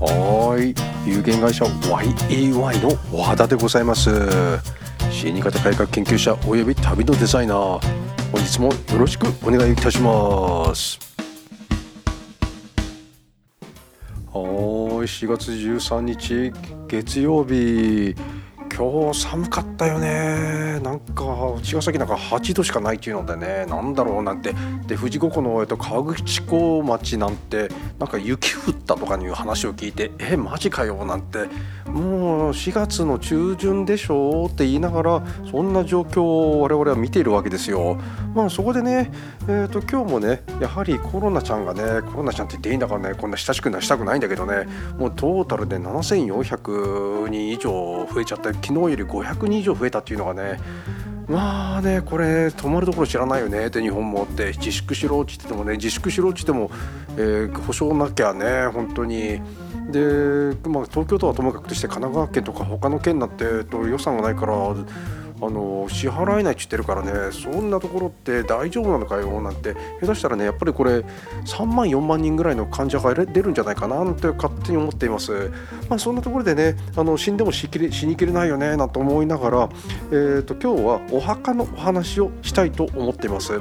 はい。有限会社 YAY の和田でございます。死に方改革研究者および旅のデザイナー。本日もよろしくお願いいたします。はい。4月13日月曜日。今日寒かったよね。なんか茅ヶ崎なんか8度しかないっていうのでねなんだろうなんて。で富士五湖の、えっと、河口湖町なんてなんか雪降ったとかいう話を聞いてえマジかよなんて。もう4月の中旬でしょって言いながらそんな状況を我々は見ているわけですよ。まあそこでね、えーと、今日もねやはりコロナちゃんがねコロナちゃんって言っていいんだからねこんな親しくなしたくないんだけどねもうトータルで7400人以上増えちゃって昨日より500人以上増えたっていうのがねまあねこれ止まるところ知らないよねって日本もって自粛しろって言ってもね自粛しろって言っても、えー、保証なきゃね本当に。で、まあ、東京都はともかくとして神奈川県とか他の県なんてえっと予算がないからあの支払えないって言ってるからねそんなところって大丈夫なのかよなんて下手したらねやっぱりこれ3万4万人ぐらいの患者が出るんじゃないかななんて勝手に思っています。まあ、そんなところでねあの死んでも死にきれないよねなんて思いながら、えーと、今日はお墓のお話をしたいと思っています。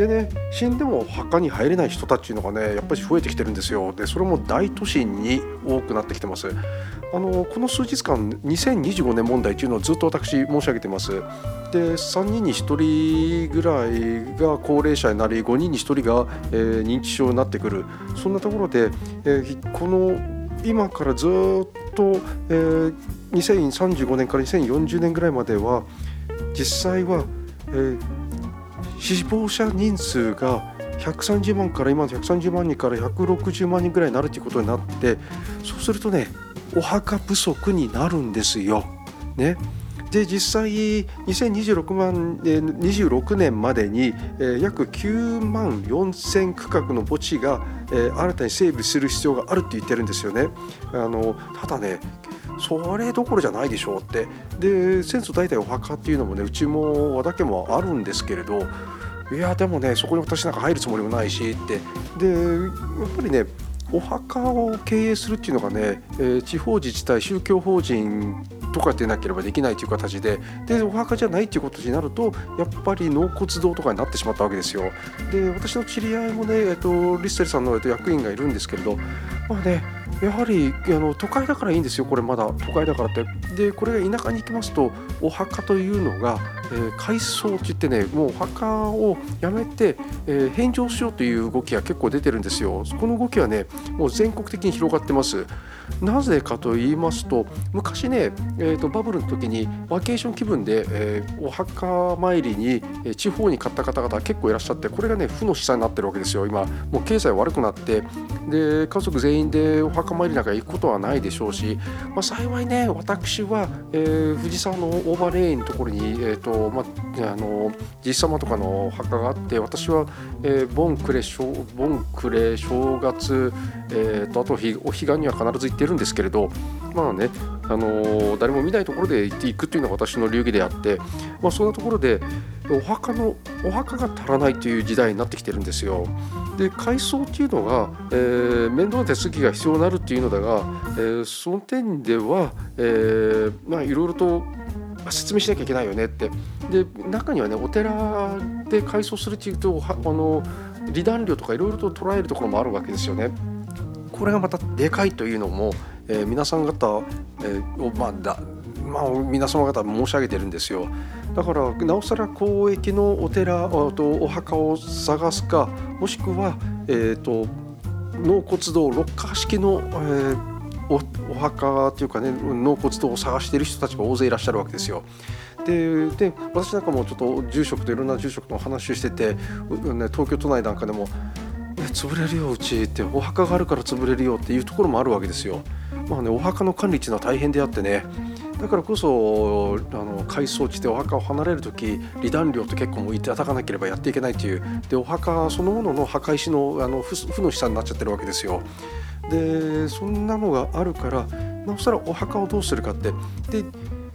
でね死んでも墓に入れない人たちのがねやっぱり増えてきてるんですよ。でそれも大都市に多くなってきてます。あのこの数日間2025年問題というのをずっと私申し上げてます。で3人に1人ぐらいが高齢者になり5人に1人が、えー、認知症になってくる。そんなところで、えー、この今からずっと、えー、2035年から2040年ぐらいまでは実際は、えー、死亡者人数が130万から今の130万人から160万人ぐらいになるということになってそうするとねお墓不足になるんですよ。ね、で実際2026万26年までに、約9万4000区画の墓地が、新たに整備する必要があるって言ってるんですよね。あのただねそれどころじゃないでしょうって。で先祖代々お墓っていうのもねうちも和田家もあるんですけれどいやでもねそこに私なんか入るつもりもないしって。でやっぱりねお墓を経営するっていうのがね、えー、地方自治体宗教法人とかでなければできないという形で。でお墓じゃないっていうことになるとやっぱり納骨堂とかになってしまったわけですよ。で私の知り合いもね、えっと、リステルさんの、役員がいるんですけれど。まあねやはりあの都会だからいいんですよこれまだ。都会だからって。でこれが田舎に行きますとお墓というのが、えー、改装って言ってねもうお墓をやめて、えー、返上しようという動きが結構出てるんですよ。この動きはねもう全国的に広がってます。なぜかと言いますと昔ね、えーと、バブルの時にワケーション気分で、えー、お墓参りに、え地方に買った方々結構いらっしゃってこれがね負の資産になってるわけですよ。今もう経済悪くなってで家族全員でお墓参りなんか行くことはないでしょうし、まあ、幸いね私は、えー、藤沢のオーバーレインのところに、えーとまあ、あのじい様とかのお墓があって私は、えー、ボンクレボンクレ正月、えーと、あとお彼岸には必ず行ってるんですけれどまあね、あの誰も見ないところで行っていくっていうのが私の流儀であって、まあ、そんなところでお墓のお墓が足らないという時代になってきてるんですよ。で改装っていうのが、えー、面倒な手続きが必要になるっていうのだが、えー、その点では、えー、まあいろいろと説明しなきゃいけないよねってで中にはねお寺で改装するっていうとあの離檀料とかいろいろと捉えるところもあるわけですよね。これがまたでかいというのも、えー、皆さん方、えー、まあだまあ、皆様方申し上げてるんですよだからなおさら公益のお寺とお墓を探すかもしくは、えーと、納骨堂ロッカー式の、えーおお墓というかね納骨堂を探している人たちが大勢いらっしゃるわけですよ。でで私なんかもちょっと住職といろんな住職の話をしてて、ね、東京都内なんかでも潰れるようちってお墓があるから潰れるよっていうところもあるわけですよ。まあねお墓の管理っていうのは大変であってねだからこそあの改装地でお墓を離れる時離檀料って結構もういただかなければやっていけないというでお墓そのものの墓石のあの負の資産になっちゃってるわけですよ。でそんなのがあるからなおさらお墓をどうするかって。で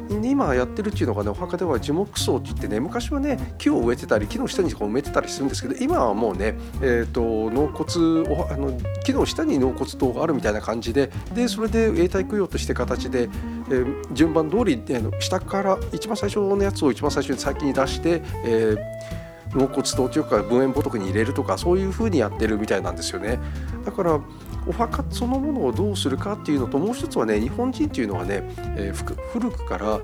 今やってるっていうのがねお墓では樹木葬って言ってね昔はね木を植えてたり木の下に埋めてたりするんですけど今はもうね、えーと、納骨おあの木の下に納骨塔があるみたいな感じででそれで永代供養として形で、えー、順番通り、えー、下から一番最初のやつを一番最初に先に出して、えー、納骨堂というか分煙仏に入れるとかそういうふうにやってるみたいなんですよね。だからお墓そのものをどうするかっていうのともう一つはね日本人っていうのはね、えー、古くから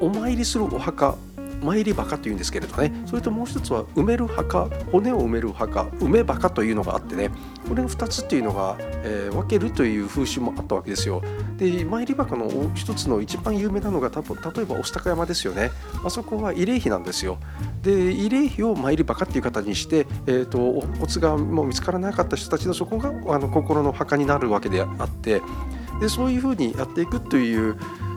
お参りするお墓参り墓というんですけれどね。それともう一つは埋める墓。骨を埋める墓。埋め墓というのがあってね。これの2つっていうのが、えー、分けるという風習もあったわけですよ。で参り墓の一つの一番有名なのが多分例えば御巣鷹山ですよね。あそこは慰霊碑なんですよ。で慰霊碑を参り墓っていう形にして、えーと、お骨がもう見つからなかった人たちのそこがあの心の墓になるわけであって。でそういうふうにやっていくという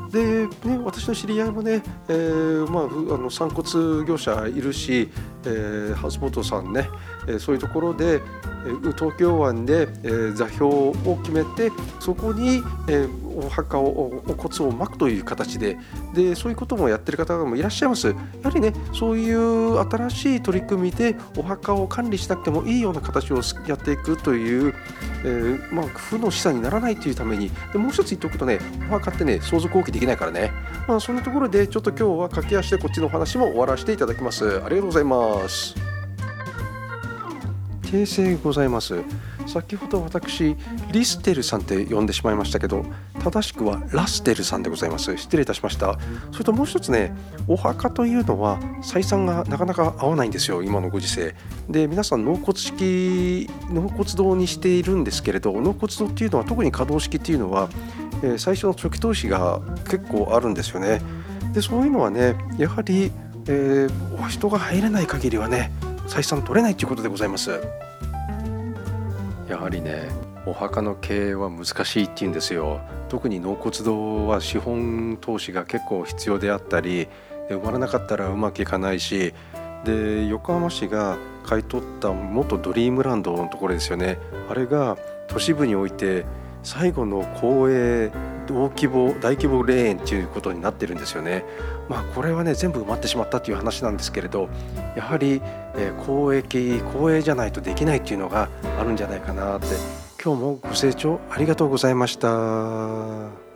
で、ね、私の知り合いもね、えーまあ、あの散骨業者いるし、えー、ハウスボートさんね、えー、そういうところで、えー、東京湾で、えー、座標を決めてそこに、えー、お墓をお骨を巻くという形ででそういうこともやってる方もいらっしゃいます。やはりねそういう新しい取り組みでお墓を管理しなくてもいいような形をやっていくという、えー、まあ、負の資産にならないというためにでもう一つ言っておくとねお墓ってね相続放棄できないからね、まあ、そんなところでちょっと今日は駆け足でこっちのお話も終わらせていただきます。ありがとうございます。訂正ございます。先ほど私リステルさんって呼んでしまいましたけど正しくはラステルさんでございます。失礼いたしました。それともう一つねお墓というのは採算がなかなか合わないんですよ今のご時世。で皆さん納骨式納骨堂にしているんですけれど納骨堂っていうのは特に可動式っていうのは、えー、最初の初期投資が結構あるんですよね。でそういうのはねやはり、えー、人が入れない限りはね採算取れないということでございます。やはりねお墓の経営は難しいっていうんですよ。特に納骨堂は資本投資が結構必要であったり生まれなかったらうまくいかないしで横浜市が買い取った元ドリームランドのところですよね。あれが都市部において最後の公営大規模大規模霊園ということになってるんですよね。まあこれはね全部埋まってしまったという話なんですけれどやはり、えー、公益公営じゃないとできないっていうのがあるんじゃないかなって今日もご清聴ありがとうございました。